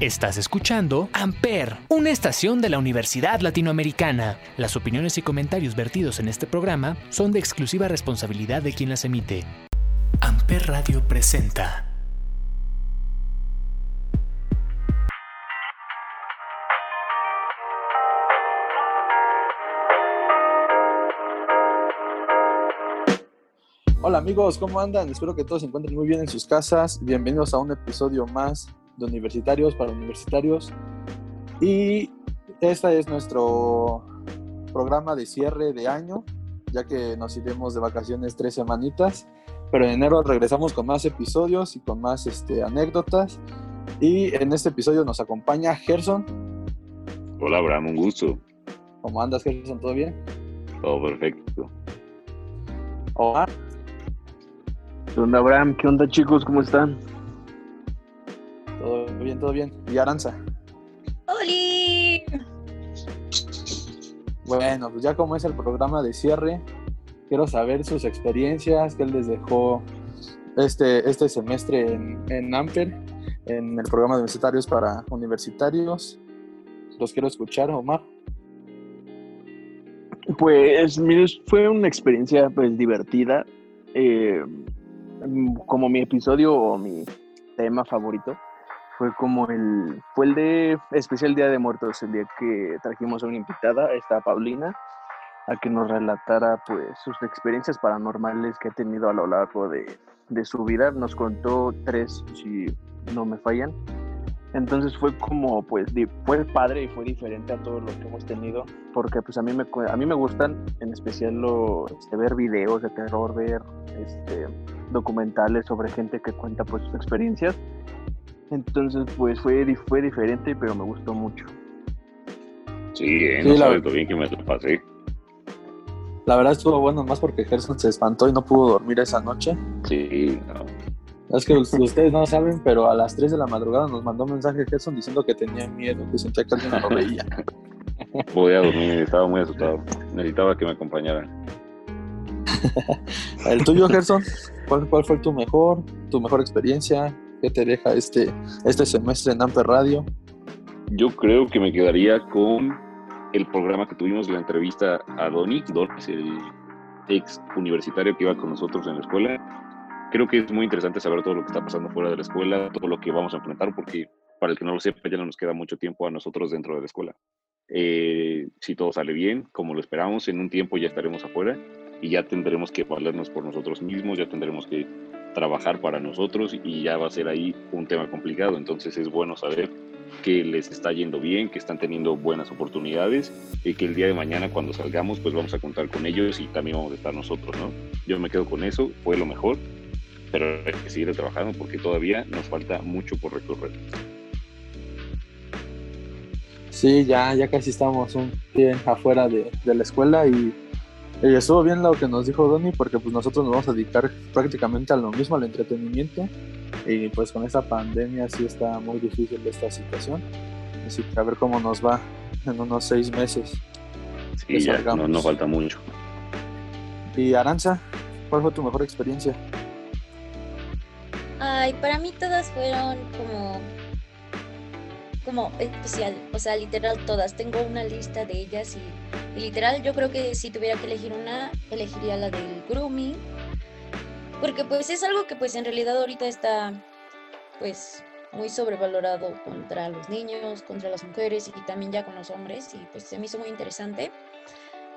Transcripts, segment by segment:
Estás escuchando Amper, una estación de la Universidad Latinoamericana. Las opiniones y comentarios vertidos en este programa son de exclusiva responsabilidad de quien las emite. Amper Radio presenta. Hola amigos, ¿cómo andan? Espero que todos se encuentren muy bien en sus casas. Bienvenidos a un episodio más de universitarios para universitarios. Y este es nuestro programa de cierre de año, ya que nos iremos de vacaciones tres semanitas. Pero en enero regresamos con más episodios y con más este, anécdotas. Y en este episodio nos acompaña Gerson. Hola, Abraham, un gusto. ¿Cómo andas, Gerson? ¿Todo bien? Todo perfecto. Omar. ¿Qué onda, Abraham? ¿Qué onda, chicos? ¿Cómo están? Todo bien, todo bien. ¿Y Aranza? ¡Holi! Bueno, pues ya como es el programa de cierre, quiero saber sus experiencias, qué les dejó este, este semestre en, en Amper, en el programa de universitarios para universitarios. Los quiero escuchar, Omar. Pues, mire, fue una experiencia pues divertida. Eh, como mi episodio o mi tema favorito fue como el fue el de especial Día de Muertos, el día que trajimos a una invitada, esta Paulina, a que nos relatara pues sus experiencias paranormales que ha tenido a lo largo de, de su vida. Nos contó tres, si no me fallan. Entonces fue como, pues, fue padre y fue diferente a todo lo que hemos tenido, porque pues a mí me, a mí me gustan en especial lo, este, ver videos de terror, ver este, documentales sobre gente que cuenta pues sus experiencias. Entonces pues fue, fue diferente, pero me gustó mucho. Sí, eh, no Sí, la- sabes lo bien que me lo pasé. La verdad estuvo bueno más porque Gerson se espantó y no pudo dormir esa noche. Sí, no. Es que ustedes no saben, pero a las 3 de la madrugada nos mandó un mensaje Gerson diciendo que tenía miedo, que sentía que alguien lo veía. podía dormir, estaba muy asustado. Necesitaba que me acompañaran. El tuyo, Gerson, ¿cuál, cuál fue tu mejor, tu mejor experiencia? ¿Qué te deja este, este semestre en Amper Radio? Yo creo que me quedaría con el programa que tuvimos, la entrevista a Donny. Donny es el ex universitario que iba con nosotros en la escuela. Creo que es muy interesante saber todo lo que está pasando fuera de la escuela, todo lo que vamos a enfrentar, porque para el que no lo sepa, ya no nos queda mucho tiempo a nosotros dentro de la escuela. Eh, si todo sale bien, como lo esperamos, en un tiempo ya estaremos afuera y ya tendremos que valernos por nosotros mismos, ya tendremos que trabajar para nosotros y ya va a ser ahí un tema complicado. Entonces es bueno saber que les está yendo bien, que están teniendo buenas oportunidades y que el día de mañana cuando salgamos pues vamos a contar con ellos y también vamos a estar nosotros, ¿no? Yo me quedo con eso, fue lo mejor, pero hay que seguir trabajando porque todavía nos falta mucho por recorrer. Sí, ya, ya casi estamos un pie afuera de, de la escuela y, y estuvo bien lo que nos dijo Donny porque pues nosotros nos vamos a dedicar prácticamente a lo mismo, al entretenimiento y pues con esta pandemia sí está muy difícil esta situación, así que a ver cómo nos va en unos seis meses. Sí, Que ya, no, no falta mucho. Y Aranza, ¿cuál fue tu mejor experiencia? Ay, para mí todas fueron como como especial, o sea, literal todas. Tengo una lista de ellas y literal yo creo que si tuviera que elegir una, elegiría la del grooming, porque pues es algo que pues en realidad ahorita está pues muy sobrevalorado contra los niños, contra las mujeres y también ya con los hombres y pues se me hizo muy interesante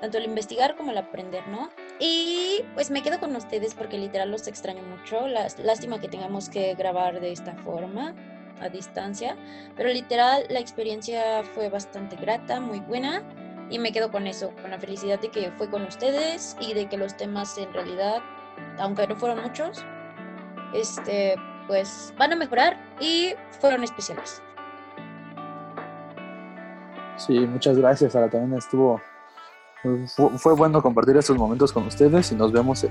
tanto el investigar como el aprender, ¿no? Y pues me quedo con ustedes porque literal los extraño mucho. Lástima que tengamos que grabar de esta forma, a distancia, pero literal la experiencia fue bastante grata, muy buena. Y me quedo con eso, con la felicidad de que fue con ustedes y de que los temas en realidad, aunque no fueron muchos, este, pues van a mejorar y fueron especiales. Sí, muchas gracias, Sara, también estuvo, fue, fue bueno compartir estos momentos con ustedes y nos vemos el,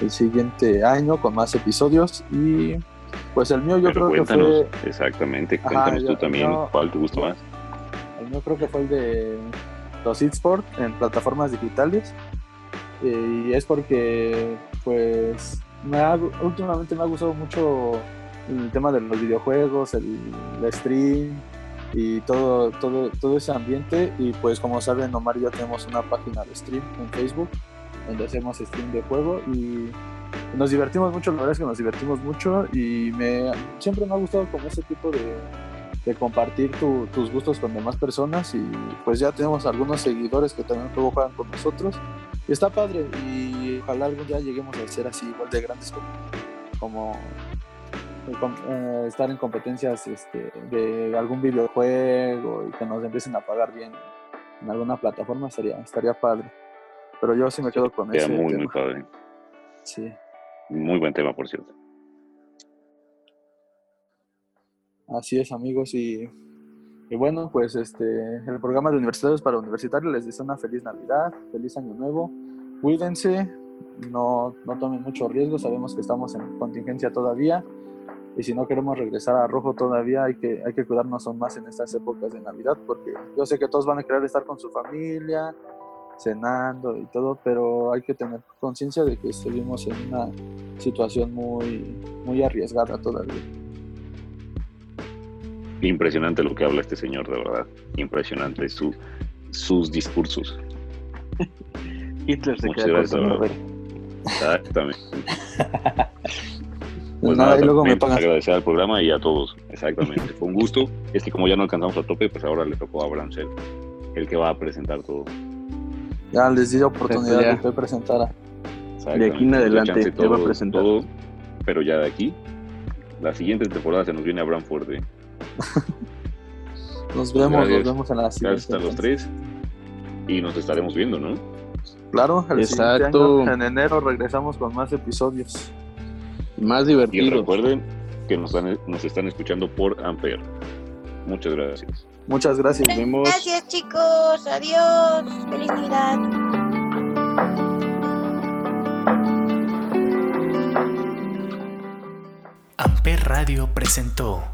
el siguiente año con más episodios y pues el mío yo Pero creo que cuéntanos, fue exactamente, Ajá, cuéntanos yo- tú también yo- cuál te gusta más. El mío creo que fue el de los eSport en plataformas digitales. Eh, y es porque, pues, me ha- últimamente me ha gustado mucho el tema de los videojuegos, el, stream y todo, todo, todo ese ambiente. Y pues como saben, Omar y yo tenemos una página de stream en Facebook donde hacemos stream de juego y nos divertimos mucho, la verdad es que nos divertimos mucho y me siempre me ha gustado como ese tipo de, de compartir tus gustos con demás personas y pues ya tenemos algunos seguidores que también luego juegan con nosotros y está padre y ojalá algún día lleguemos a ser así igual de grandes como, eh, estar en competencias este, de algún videojuego y que nos empiecen a pagar bien en alguna plataforma estaría, estaría padre pero yo sí me quedo con eso. muy, muy padre. Sí. Muy buen tema, por cierto. Así es, amigos. Y, bueno, pues este el programa de universitarios para universitarios les desea una feliz Navidad, feliz Año Nuevo. Cuídense, no, no tomen mucho riesgo. Sabemos que estamos en contingencia todavía. Y si no queremos regresar a rojo todavía, hay que, hay que cuidarnos aún más en estas épocas de Navidad, porque yo sé que todos van a querer estar con su familia, cenando y todo, pero hay que tener conciencia de que seguimos en una situación muy, muy arriesgada todavía. Impresionante lo que habla este señor, de verdad. Impresionante su, sus discursos. Hitler se Muchas gracias, Exactamente. Pues nada, luego me agradecer al programa y a todos. Exactamente. Fue un gusto. Es que como ya no alcanzamos a tope, pues ahora le tocó a Abraham ser el que va a presentar todo. Ya les di la oportunidad de que presentara. De aquí en adelante te va a presentar. Todo, pero ya de aquí, la siguiente temporada se nos viene Abraham Fuerte. nos vemos, nos vemos en la siguiente. Gracias a los tres. Y nos estaremos viendo, ¿no? Claro, el Exacto. Año, en enero regresamos con más episodios. Más divertidos. Y recuerden que nos, nos están escuchando por Ampere. Muchas gracias. Muchas gracias. Nos vemos. Gracias, chicos. Adiós. Feliz Navidad. Amper Radio presentó